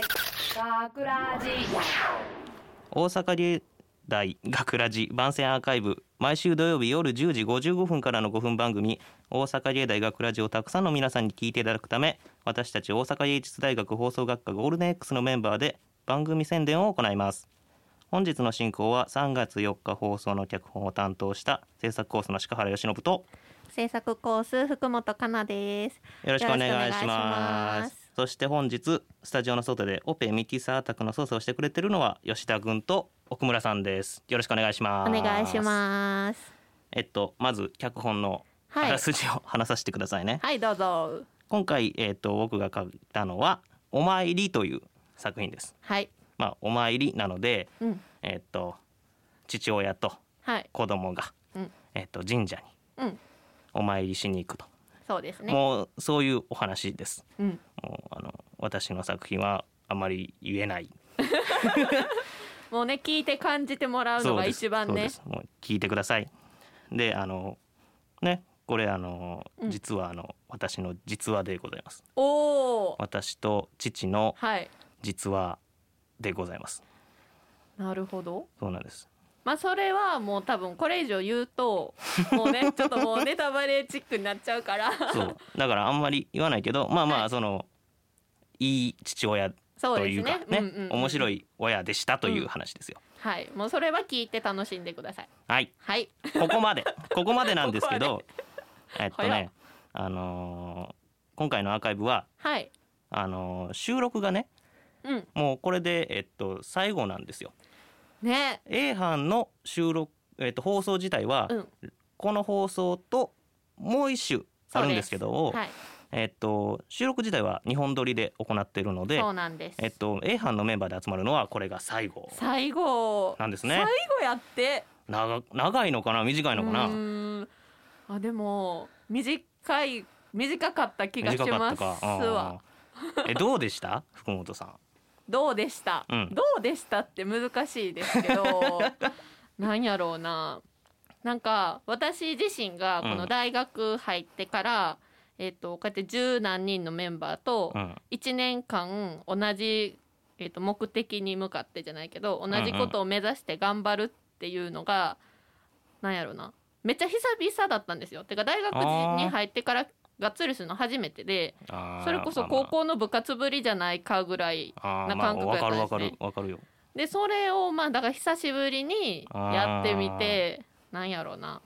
学ラジ大阪芸大学ラジ番宣アーカイブ。毎週土曜日夜10時55分からの5分番組。大阪芸大学ラジをたくさんの皆さんに聞いていただくため私たち大阪芸術大学放送学科ゴールデン X のメンバーで番組宣伝を行います。本日の進行は3月4日放送の脚本を担当した制作コースの鹿原由伸と制作コース福本香奈です。よろしくお願いしますそして本日スタジオの外でオペミキサー宅の操作をしてくれてるのは吉田君と奥村さんですよろしくお願いしますお願いします。えっとまず脚本のあはいらすじを話させてくださいね、はいどうぞ。今回えっと僕が書いたのはお参りという作品ですはい。まあお参りなのでうん。えっと父親とはい。子供がうん。えっと神社にうん。お参りしに行くと、そうですね。もうそういうお話ですうん。私の作品はあまり言えない。もうね聞いて感じてもらうのが一番ね。もう聞いてください。であのねこれあのうん。実はあの、私の実話でございます。おお。私と父のはい。実話でございます。なるほど。そうなんです。まあそれはもう多分これ以上言うと もうねちょっともうネタバレチックになっちゃうから。そう。だからあんまり言わないけどまあまはい。あその、い、い父親というかねね。うんうんうん面白い親でしたという話ですよ、はい。もうそれは聞いて楽しんでください。はいはい。ここまで ここまでなんですけどえっとねあのー今回のアーカイブははい。あのー収録がねうん。もうこれでえっと最後なんですよね。A 班の収録えっと放送自体は、うん。この放送ともう一週あるんですけどはい。えっと収録自体は日本撮りで行っているのでそうなんです。えっと A 班のメンバーで集まるのはこれが最後。最後。なんですね。最後やって。長長いのかな？短いのかな？あでも短い短かった気がしますわ。うんえどうでした？福本さん。どうでした、うん。どうでしたって難しいですけど なんやろうな。なんか私自身がこの大学入ってから、えっとこうやって十何人のメンバーとうん。1年間同じ、えっと目的に向かってじゃないけど同じことを目指して頑張るっていうのが、なんやろな。めっちゃ久々だったんですよ。てか大学に入ってからがっつりするの初めてでそれこそ高校の部活ぶりじゃないかぐらいな感覚やったんですね。でそれをまあだから久しぶりにやってみてなんやろうな。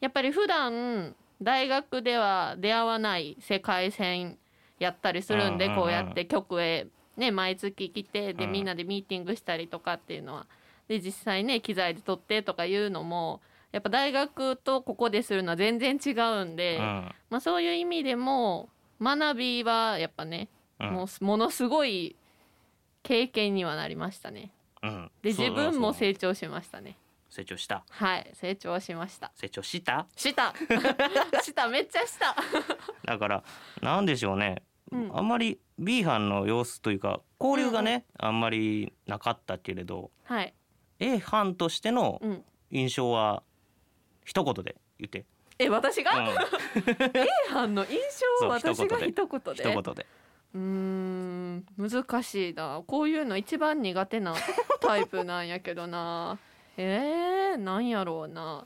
やっぱり普段大学では出会わない世界線やったりするんでこうやって局へね毎月来てでうん。みんなでミーティングしたりとかっていうのはで実際ね機材で撮ってとかいうのもやっぱ大学とここでするのは全然違うんで、うん。まあ、そういう意味でも学びはやっぱねうん。もうものすごい経験にはなりましたね。うん。で自分も成長しましたね。成長した。はい成長しました。成長した？した。した。めっちゃした。だからなんでしょうね、うん。あんまり B 班の様子というか交流がね、あんまりなかったけれどはい。A 班としてのうん。印象は一言で言って、え私が、うん、A 班の印象を私が一一言で？一言で。うーん難しいな。こういうの一番苦手なタイプなんやけどなえー、なんやろうな。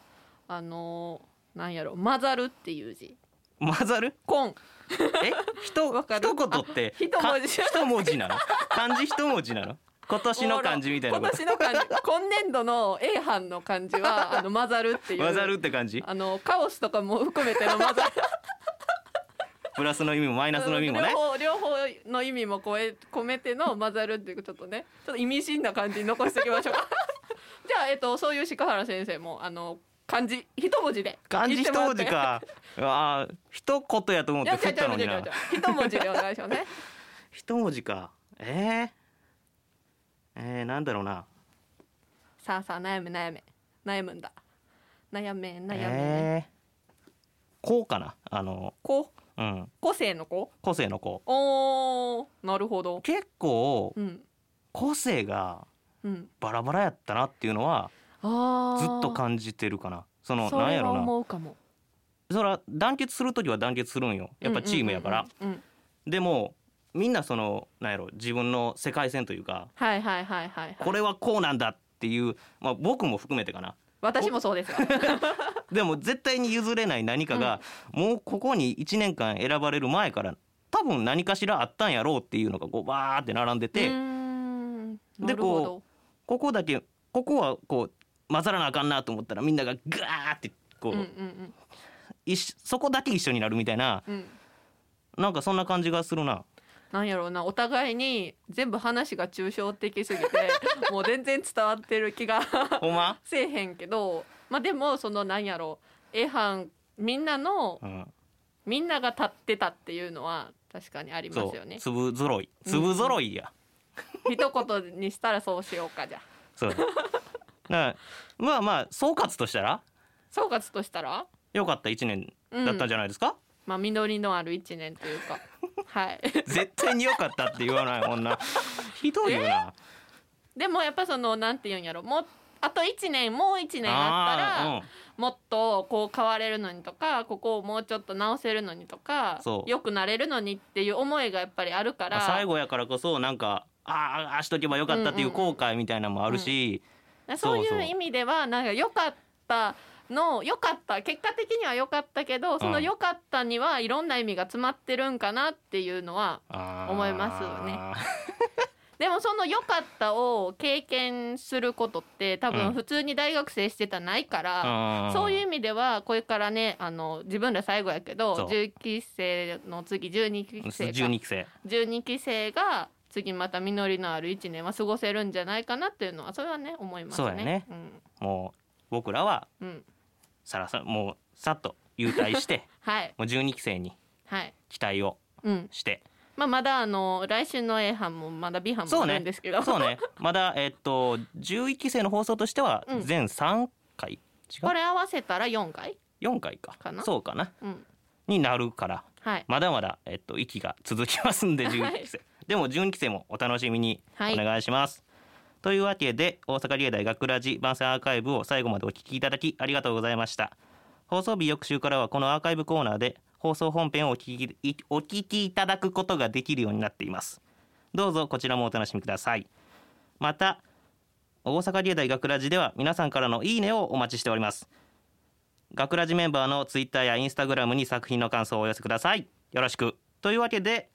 あのなんやろ混ざるっていう字。混ざる？コン。え？ひとわかる？一言ってあ一文字。か一文字なの？漢字一文字なの？今年の漢字みたいな今こと。年の漢字。今年度の A 班の漢字はあの混ざるっていう。混ざるって感じ？あのカオスとかも含めての混ざる。プラスの意味もマイナスの意味もね。両方両方の意味もこえ込めての混ざるっていうちょっとね。ちょっと意味深な感じに残しておきましょうかじゃあえっとそういう鹿原先生もあの漢字一文字で漢字一文字か。あー一言やと思って振ったのにな。一文字でお願いしますね。一文字か。えー、えー、なんだろうな。さあさあ悩め悩め。悩むんだ。悩め悩め、えー、こうかな。あのこう？ん。個性の子個性の子おーなるほど。結構うん。個性がうんバラバラやったなっていうのはあずっとじ感じてるかな。そのなんやろな。思うかも。それは団結する時は団結するんよ。やっぱチームやから、でもみんなそのなんやろ自分の世界線というかはいはいはいはい、はい、これはこうなんだっていう、まあ、僕も含めてかな。私もそうです。よ でも絶対に譲れない何かが、もうここに1年間選ばれる前から多分何かしらあったんやろうっていうのがこうバーって並んでて、でこここだけここはこう混ざらなあかんなと思ったらみんながガーってこう、うんうん一緒そこだけ一緒になるみたいなうんうんなんかそんな感じがするな。なんやろうな。お互いに全部話が抽象的すぎて もう全然伝わってる気がほんま、せえへんけどまあでもそのなんやろう。A 班みんなのうん、みんなが立ってたっていうのは確かにありますよね。粒揃い。粒揃いや、一言にしたらそうしようかじゃあ。そうだ。まあまあ総括としたら？総括としたら？良かった1年だったんじゃないですか、まあ実りのある一年というか。はい。絶対に良かったって言わないもんな。ひどいよな。でもやっぱそのなんて言うんやろ。もうあと1年もう1年あったら、うん。もっとこう変われるのにとかここをもうちょっと直せるのにとかそう。良くなれるのにっていう思いがやっぱりあるから。最後やからこそなんかああああしとけばよかったっていう後悔みたいなのもあるし、そうそう。そういう意味ではなんか良かったの良かった結果的には良かったけどその良かったにはいろんな意味が詰まってるんかなっていうのは思いますよね。でもその良かったを経験することって多うん。分普通に大学生してたらないから、あーそういう意味ではこれからねあの自分ら最後やけど10期生の次12期生か。12期生。12期生が次また実りのある1年は過ごせるんじゃないかなっていうのはそれはね思いますね。そうやね。うん。もう僕らはうん、さらさもうさっと優退して はい。もう12期生にはい。期待をうん。して。まあまだあの来週の A 班もまだ B 班もあそうね。るんですけど、そうね。まだえっと11期生の放送としてはうん。全3回、違こうれ合わせたら4回？4回か。そうかな。うん。になるから。はい。まだまだ、えっと、息が続きますんではい。11期生、でも12期生もお楽しみに。はい。お願いします、というわけで大阪芸大学ラジ番宣アーカイブを最後までお聞きいただきありがとうございました。放送日翌週からはこのアーカイブコーナーで放送本編をお聞きいお聞きいただくことができるようになっています。どうぞこちらもお楽しみください。また大阪芸大学ラジでは皆さんからのいいねをお待ちしております。学ラジメンバーのツイッターやインスタグラムに作品の感想をお寄せください。よろしく。というわけで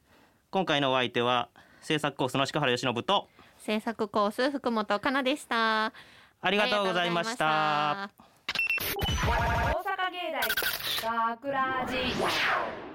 今回のお相手は制作コースの鹿原由伸と制作コース福本かなでした。ありがとうございました。大阪芸大学ラジ